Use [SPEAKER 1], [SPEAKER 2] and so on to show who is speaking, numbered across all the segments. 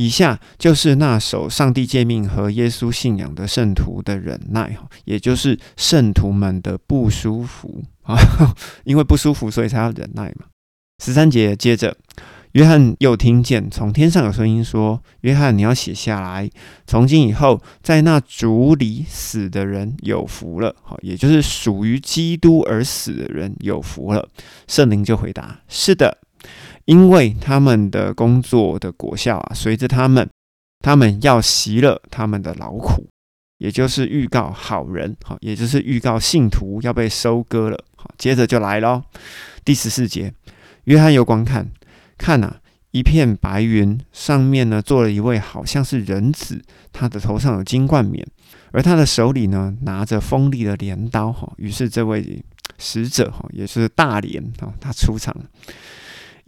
[SPEAKER 1] 以下就是那首上帝诫命和耶稣信仰的圣徒的忍耐，也就是圣徒们的不舒服啊，因为不舒服，所以才要忍耐嘛。十三节接着。约翰又听见从天上有声音说：“约翰，你要写下来。从今以后，在那主里死的人有福了。好，也就是属于基督而死的人有福了。”圣灵就回答：“是的，因为他们的工作的果效啊，随着他们，他们要习了他们的劳苦，也就是预告好人，好，也就是预告信徒要被收割了。好，接着就来喽。第十四节，约翰又观看。看呐，一片白云上面呢，坐了一位好像是人子，他的头上有金冠冕，而他的手里呢拿着锋利的镰刀哈。于是这位使者哈，也是大连啊，他出场。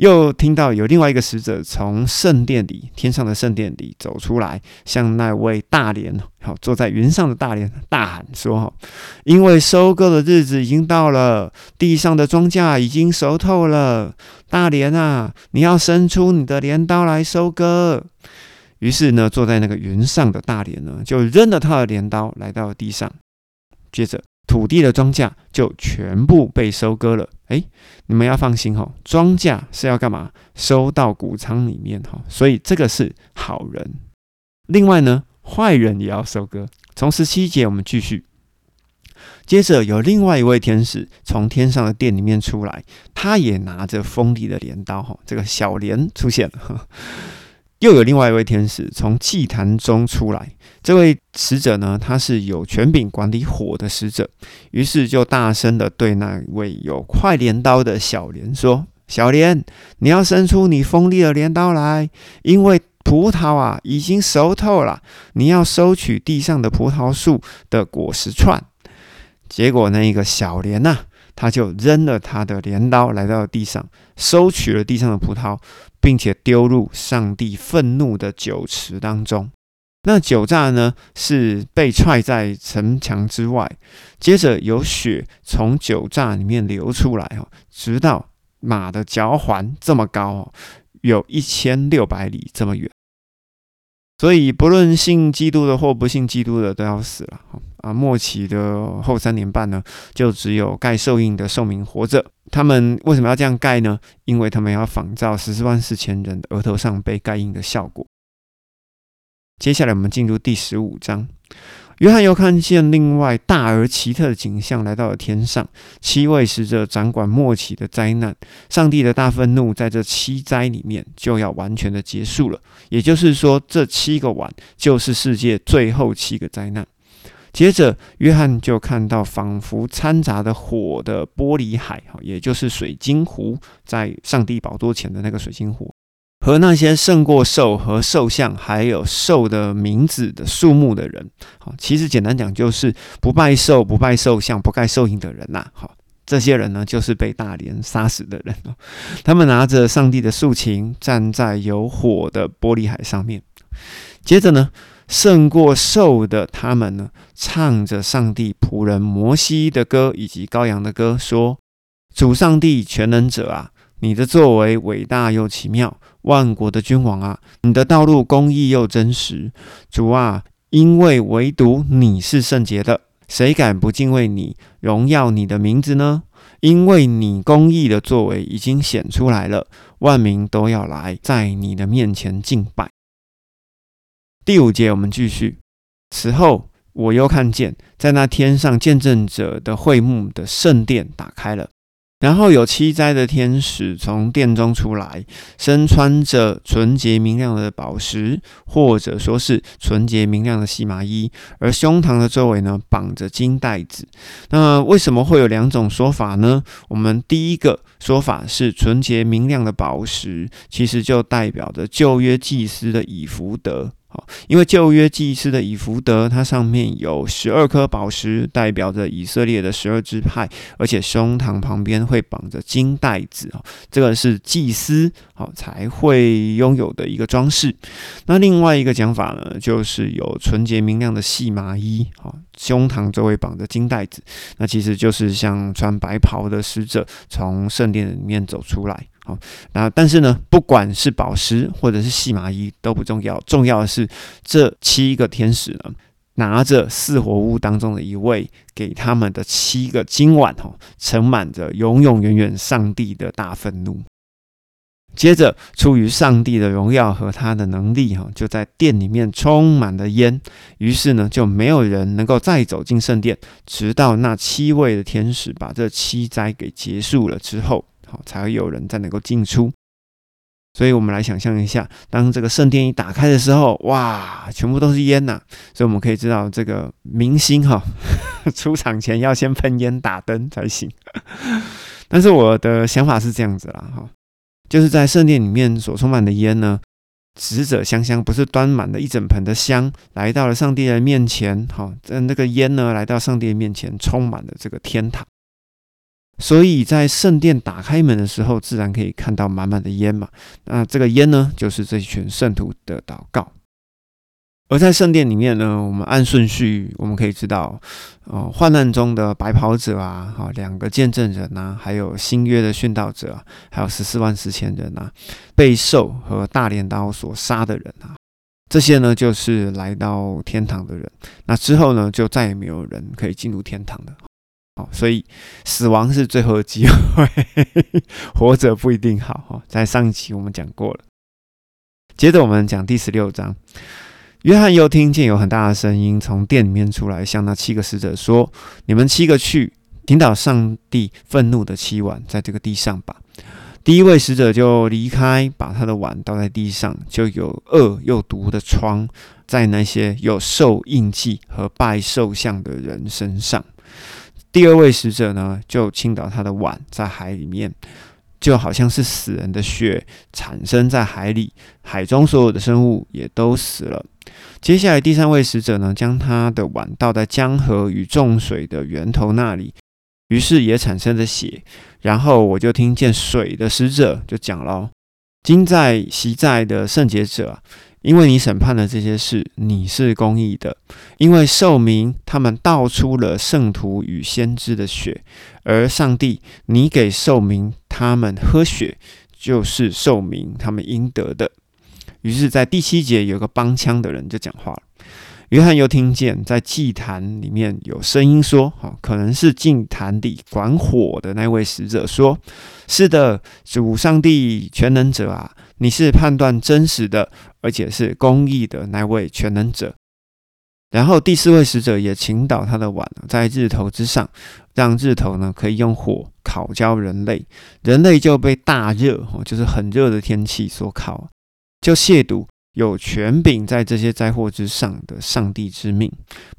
[SPEAKER 1] 又听到有另外一个使者从圣殿里，天上的圣殿里走出来，向那位大莲好坐在云上的大莲大喊说：“哈，因为收割的日子已经到了，地上的庄稼已经熟透了。大连啊，你要伸出你的镰刀来收割。”于是呢，坐在那个云上的大连呢，就扔了他的镰刀来到了地上，接着。土地的庄稼就全部被收割了。诶，你们要放心哈，庄稼是要干嘛？收到谷仓里面哈。所以这个是好人。另外呢，坏人也要收割。从十七节我们继续，接着有另外一位天使从天上的殿里面出来，他也拿着锋利的镰刀哈。这个小镰出现了。又有另外一位天使从祭坛中出来，这位使者呢，他是有权柄管理火的使者，于是就大声的对那位有快镰刀的小莲说：“小莲，你要伸出你锋利的镰刀来，因为葡萄啊已经熟透了，你要收取地上的葡萄树的果实串。”结果那一个小莲呐。他就扔了他的镰刀，来到地上，收取了地上的葡萄，并且丢入上帝愤怒的酒池当中。那酒榨呢，是被踹在城墙之外，接着有血从酒榨里面流出来哦，直到马的脚环这么高哦，有一千六百里这么远。所以，不论信基督的或不信基督的，都要死了。啊，末期的后三年半呢，就只有盖受印的寿命活着。他们为什么要这样盖呢？因为他们要仿照十四万四千人额头上被盖印的效果。接下来，我们进入第十五章。约翰又看见另外大而奇特的景象来到了天上，七位使者掌管末期的灾难。上帝的大愤怒在这七灾里面就要完全的结束了，也就是说，这七个碗就是世界最后七个灾难。接着，约翰就看到仿佛掺杂的火的玻璃海，哈，也就是水晶湖，在上帝宝座前的那个水晶湖，和那些胜过兽和兽像，还有兽的名字的数目的人，好，其实简单讲就是不拜兽、不拜兽像、不盖兽印的人呐，好，这些人呢，就是被大连杀死的人。他们拿着上帝的竖琴，站在有火的玻璃海上面。接着呢。胜过兽的他们呢，唱着上帝仆人摩西的歌以及羔羊的歌，说：“主上帝全能者啊，你的作为伟大又奇妙，万国的君王啊，你的道路公义又真实。主啊，因为唯独你是圣洁的，谁敢不敬畏你，荣耀你的名字呢？因为你公义的作为已经显出来了，万民都要来在你的面前敬拜。”第五节，我们继续。此后，我又看见，在那天上见证者的会幕的圣殿打开了，然后有七灾的天使从殿中出来，身穿着纯洁明亮的宝石，或者说是纯洁明亮的细麻衣，而胸膛的周围呢绑着金带子。那为什么会有两种说法呢？我们第一个说法是纯洁明亮的宝石，其实就代表着旧约祭司的以福德。好，因为旧约祭司的以福德，它上面有十二颗宝石，代表着以色列的十二支派，而且胸膛旁边会绑着金带子，哦，这个是祭司好才会拥有的一个装饰。那另外一个讲法呢，就是有纯洁明亮的细麻衣，好，胸膛周围绑着金带子，那其实就是像穿白袍的使者从圣殿里面走出来。好，那但是呢，不管是宝石或者是细麻衣都不重要，重要的是这七个天使呢，拿着四活物当中的一位，给他们的七个金碗，哈，盛满着永永远远上帝的大愤怒。接着，出于上帝的荣耀和他的能力，哈，就在殿里面充满了烟。于是呢，就没有人能够再走进圣殿，直到那七位的天使把这七灾给结束了之后，好，才会有人再能够进出。所以我们来想象一下，当这个圣殿一打开的时候，哇，全部都是烟呐！所以我们可以知道，这个明星哈 出场前要先喷烟打灯才行。但是我的想法是这样子啦，哈。就是在圣殿里面所充满的烟呢，使者香香不是端满了一整盆的香，来到了上帝的面前，好，这那个烟呢，来到上帝的面前，充满了这个天堂。所以在圣殿打开门的时候，自然可以看到满满的烟嘛。那这个烟呢，就是这群圣徒的祷告。而在圣殿里面呢，我们按顺序，我们可以知道，哦，患难中的白袍者啊，哈，两个见证人呐，还有新约的殉道者，还有十四万四千人呐，被兽和大镰刀所杀的人啊，这些呢，就是来到天堂的人。那之后呢，就再也没有人可以进入天堂的。所以死亡是最后的机会，活着不一定好。哈，在上一期我们讲过了。接着我们讲第十六章。约翰又听见有很大的声音从殿里面出来，向那七个使者说：“你们七个去听到上帝愤怒的七碗，在这个地上吧。”第一位使者就离开，把他的碗倒在地上，就有恶又毒的疮在那些有兽印记和拜兽像的人身上。第二位使者呢，就倾倒他的碗在海里面。就好像是死人的血产生在海里，海中所有的生物也都死了。接下来第三位使者呢，将他的碗倒在江河与众水的源头那里，于是也产生了血。然后我就听见水的使者就讲了：“今在习在的圣洁者。”因为你审判了这些事，你是公义的。因为受民他们倒出了圣徒与先知的血，而上帝，你给受民他们喝血，就是受民他们应得的。于是，在第七节有个帮腔的人就讲话了。约翰又听见在祭坛里面有声音说：“哈，可能是祭坛里管火的那位使者说：‘是的，主上帝全能者啊，你是判断真实的，而且是公义的那位全能者。’然后第四位使者也倾倒他的碗在日头之上，让日头呢可以用火烤焦人类，人类就被大热，就是很热的天气所烤，就亵渎。”有权柄在这些灾祸之上的上帝之命，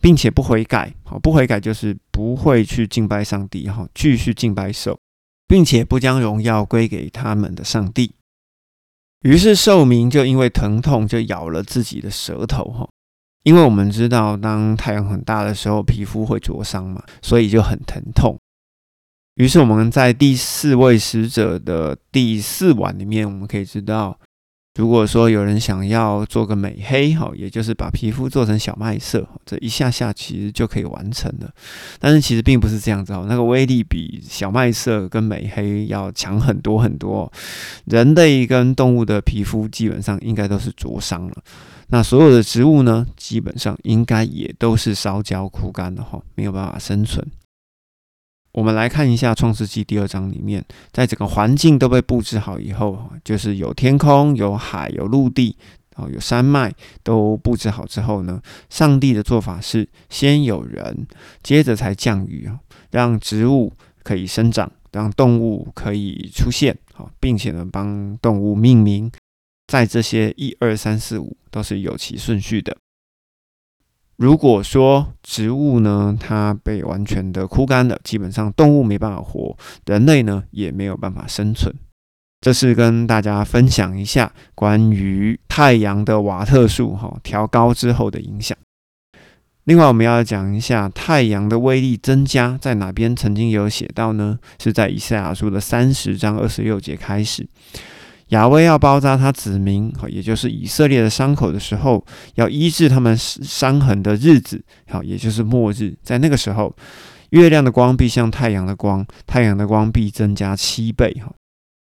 [SPEAKER 1] 并且不悔改，好不悔改就是不会去敬拜上帝，哈，继续敬拜兽，并且不将荣耀归给他们的上帝。于是兽民就因为疼痛就咬了自己的舌头，哈，因为我们知道当太阳很大的时候，皮肤会灼伤嘛，所以就很疼痛。于是我们在第四位使者的第四晚里面，我们可以知道。如果说有人想要做个美黑哈，也就是把皮肤做成小麦色，这一下下其实就可以完成了。但是其实并不是这样子哦，那个威力比小麦色跟美黑要强很多很多。人类跟动物的皮肤基本上应该都是灼伤了，那所有的植物呢，基本上应该也都是烧焦枯干的哈，没有办法生存。我们来看一下《创世纪》第二章里面，在整个环境都被布置好以后，就是有天空、有海、有陆地，哦，有山脉都布置好之后呢，上帝的做法是先有人，接着才降雨啊，让植物可以生长，让动物可以出现，好，并且呢，帮动物命名，在这些一二三四五都是有其顺序的。如果说植物呢，它被完全的枯干了，基本上动物没办法活，人类呢也没有办法生存。这是跟大家分享一下关于太阳的瓦特数哈调高之后的影响。另外，我们要讲一下太阳的威力增加在哪边，曾经有写到呢？是在以赛亚书的三十章二十六节开始。亚威要包扎他子民，也就是以色列的伤口的时候，要医治他们伤痕的日子，好，也就是末日。在那个时候，月亮的光必像太阳的光，太阳的光必增加七倍，哈。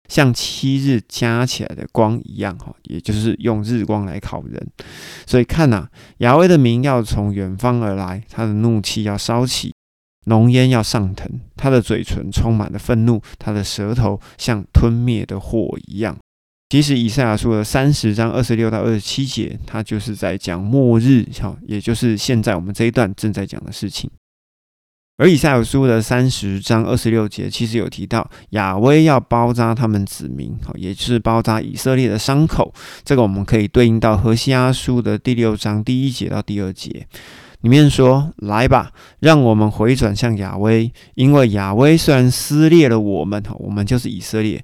[SPEAKER 1] 像七日加起来的光一样，哈，也就是用日光来烤人。所以看呐，亚威的名要从远方而来，他的怒气要烧起，浓烟要上腾，他的嘴唇充满了愤怒，他的舌头像吞灭的火一样。其实以赛亚书的三十章二十六到二十七节，它就是在讲末日，哈，也就是现在我们这一段正在讲的事情。而以赛亚书的三十章二十六节，其实有提到亚威要包扎他们子民，哈，也就是包扎以色列的伤口。这个我们可以对应到何西阿书的第六章第一节到第二节，里面说：“来吧，让我们回转向亚威，因为亚威虽然撕裂了我们，哈，我们就是以色列。”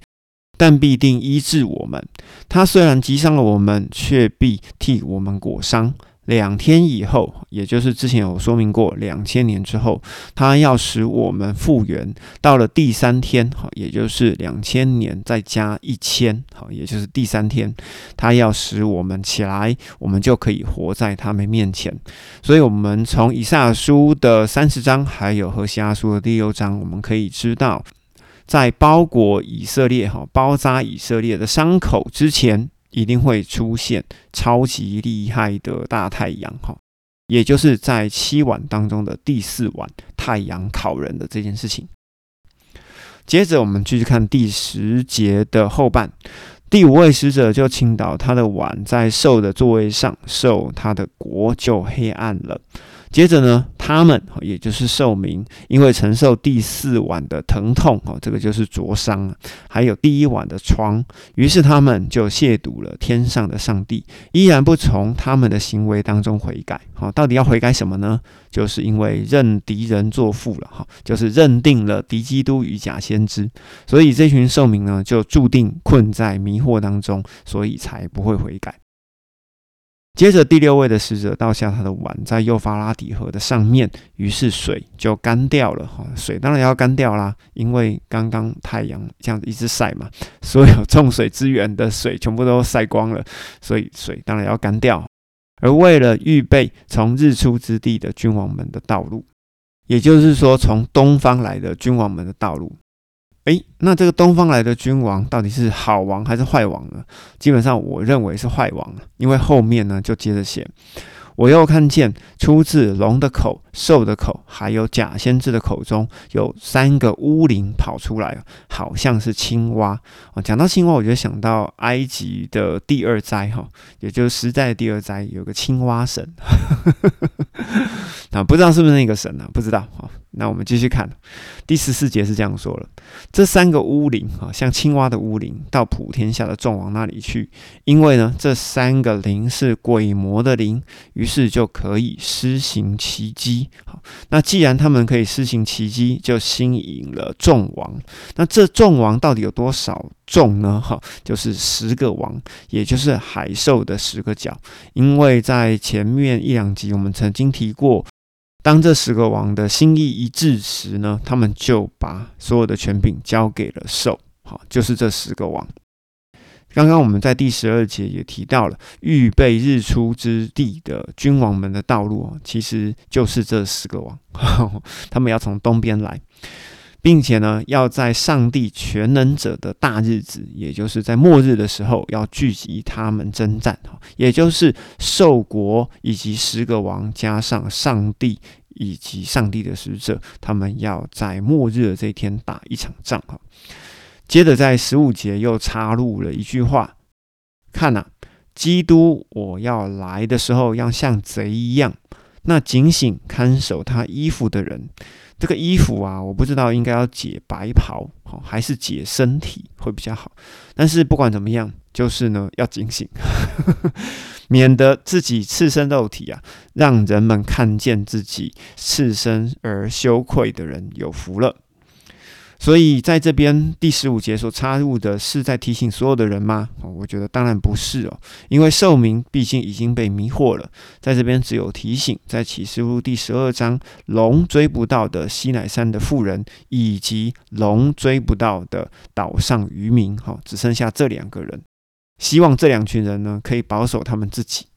[SPEAKER 1] 但必定医治我们。他虽然击伤了我们，却必替我们裹伤。两天以后，也就是之前有说明过，两千年之后，他要使我们复原。到了第三天，好，也就是两千年再加一千，好，也就是第三天，他要使我们起来，我们就可以活在他们面前。所以，我们从以赛亚书的三十章，还有和西阿书的第六章，我们可以知道。在包裹以色列、哈包扎以色列的伤口之前，一定会出现超级厉害的大太阳，哈，也就是在七晚当中的第四晚，太阳烤人的这件事情。接着，我们继续看第十节的后半，第五位使者就倾倒他的碗在兽的座位上，兽他的国就黑暗了。接着呢，他们也就是受民，因为承受第四晚的疼痛，哦，这个就是灼伤了，还有第一晚的疮，于是他们就亵渎了天上的上帝，依然不从他们的行为当中悔改。好，到底要悔改什么呢？就是因为认敌人作父了，哈，就是认定了敌基督与假先知，所以这群受民呢，就注定困在迷惑当中，所以才不会悔改。接着，第六位的使者倒下他的碗在幼发拉底河的上面，于是水就干掉了。哈，水当然要干掉啦，因为刚刚太阳这样子一直晒嘛，所有种水资源的水全部都晒光了，所以水当然要干掉。而为了预备从日出之地的君王们的道路，也就是说，从东方来的君王们的道路。诶，那这个东方来的君王到底是好王还是坏王呢？基本上我认为是坏王因为后面呢就接着写。我又看见出自龙的口、兽的口，还有假先知的口中有三个乌灵跑出来，好像是青蛙。哦，讲到青蛙，我就想到埃及的第二灾哈，也就是十灾的第二灾，有个青蛙神。啊，不知道是不是那个神呢？不知道。好，那我们继续看第十四节是这样说了：这三个乌灵啊，像青蛙的乌灵，到普天下的众王那里去，因为呢，这三个灵是鬼魔的灵。于是就可以施行奇迹。好，那既然他们可以施行奇迹，就吸引了众王。那这众王到底有多少众呢？哈，就是十个王，也就是海兽的十个角。因为在前面一两集我们曾经提过，当这十个王的心意一致时呢，他们就把所有的权柄交给了兽。好，就是这十个王。刚刚我们在第十二节也提到了，预备日出之地的君王们的道路其实就是这十个王，他们要从东边来，并且呢，要在上帝全能者的大日子，也就是在末日的时候，要聚集他们征战，也就是兽国以及十个王加上上帝以及上帝的使者，他们要在末日的这一天打一场仗，哈。接着在十五节又插入了一句话：“看呐，基督我要来的时候，要像贼一样。那警醒看守他衣服的人，这个衣服啊，我不知道应该要解白袍，好还是解身体会比较好。但是不管怎么样，就是呢要警醒，免得自己赤身肉体啊，让人们看见自己赤身而羞愧的人有福了。”所以在这边第十五节所插入的是在提醒所有的人吗？哦，我觉得当然不是哦，因为寿命毕竟已经被迷惑了。在这边只有提醒，在启示录第十二章，龙追不到的西乃山的妇人，以及龙追不到的岛上渔民，哈，只剩下这两个人。希望这两群人呢，可以保守他们自己。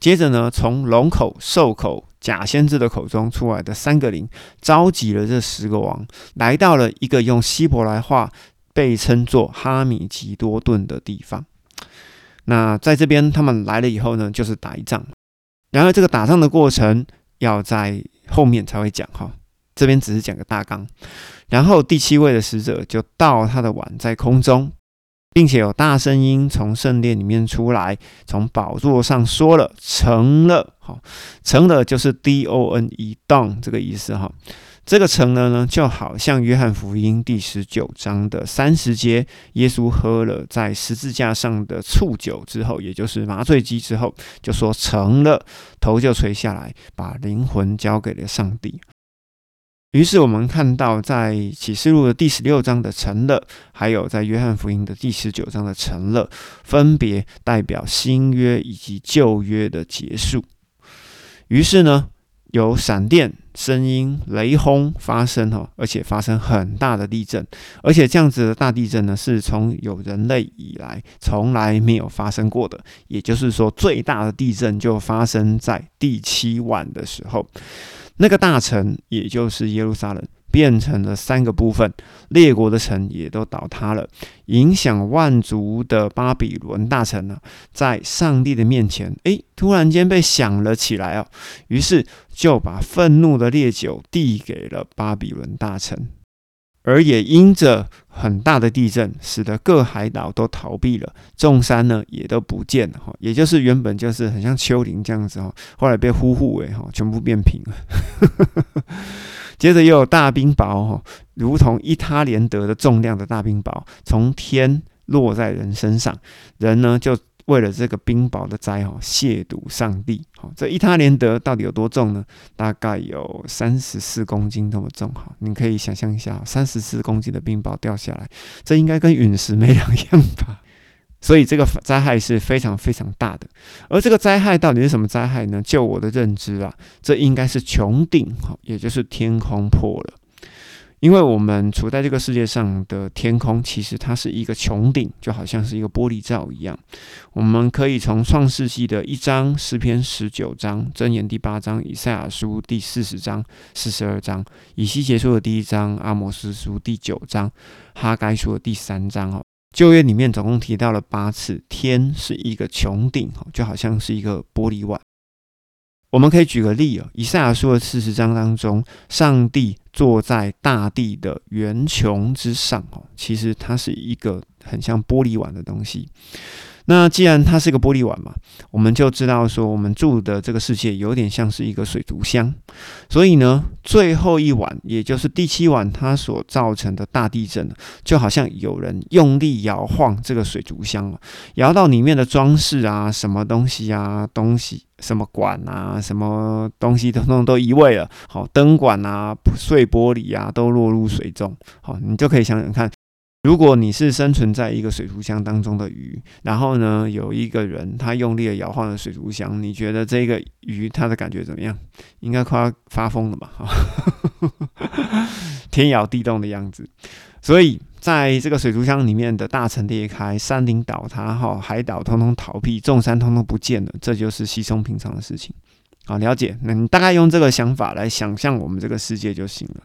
[SPEAKER 1] 接着呢，从龙口、兽口。假先知的口中出来的三个灵，召集了这十个王，来到了一个用希伯来话被称作哈米吉多顿的地方。那在这边他们来了以后呢，就是打一仗。然而这个打仗的过程要在后面才会讲哈，这边只是讲个大纲。然后第七位的使者就倒他的碗在空中。并且有大声音从圣殿里面出来，从宝座上说了：“成了，好，成了就是 D O N E done 这个意思哈。这个成了呢，就好像约翰福音第十九章的三十节，耶稣喝了在十字架上的醋酒之后，也就是麻醉剂之后，就说成了，头就垂下来，把灵魂交给了上帝。”于是我们看到，在启示录的第十六章的成了，还有在约翰福音的第十九章的成了，分别代表新约以及旧约的结束。于是呢，有闪电、声音、雷轰发生哈，而且发生很大的地震，而且这样子的大地震呢，是从有人类以来从来没有发生过的。也就是说，最大的地震就发生在第七晚的时候。那个大城，也就是耶路撒冷，变成了三个部分，列国的城也都倒塌了。影响万族的巴比伦大臣呢，在上帝的面前，诶，突然间被想了起来哦。于是就把愤怒的烈酒递给了巴比伦大臣。而也因着很大的地震，使得各海岛都逃避了，众山呢也都不见了哈，也就是原本就是很像丘陵这样子哈，后来被呼呼为哈，全部变平了。接着又有大冰雹哈，如同伊他连德的重量的大冰雹，从天落在人身上，人呢就。为了这个冰雹的灾哈，亵渎上帝。好，这伊塔连德到底有多重呢？大概有三十四公斤那么重哈。你可以想象一下，三十四公斤的冰雹掉下来，这应该跟陨石没两样吧？所以这个灾害是非常非常大的。而这个灾害到底是什么灾害呢？就我的认知啊，这应该是穹顶哈，也就是天空破了。因为我们处在这个世界上的天空，其实它是一个穹顶，就好像是一个玻璃罩一样。我们可以从创世纪的一章、诗篇十九章、箴言第八章、以赛亚书第四十章、四十二章、以西结束的第一章、阿摩斯书第九章、哈该书的第三章哦，旧约里面总共提到了八次，天是一个穹顶哈，就好像是一个玻璃碗。我们可以举个例啊，以赛亚书的四十章当中，上帝坐在大地的圆穹之上哦，其实它是一个很像玻璃碗的东西。那既然它是一个玻璃碗嘛，我们就知道说，我们住的这个世界有点像是一个水族箱。所以呢，最后一晚，也就是第七晚，它所造成的大地震，就好像有人用力摇晃这个水族箱了摇到里面的装饰啊，什么东西啊，东西什么管啊，什么东西通通都移位了。好，灯管啊，碎玻璃啊，都落入水中。好，你就可以想想看。如果你是生存在一个水族箱当中的鱼，然后呢，有一个人他用力的摇晃了水族箱，你觉得这个鱼它的感觉怎么样？应该快要发疯了吧？天摇地动的样子。所以在这个水族箱里面的大城裂开，山顶倒塌，哈，海岛通通逃避，众山通通不见了，这就是稀松平常的事情。好，了解。那你大概用这个想法来想象我们这个世界就行了。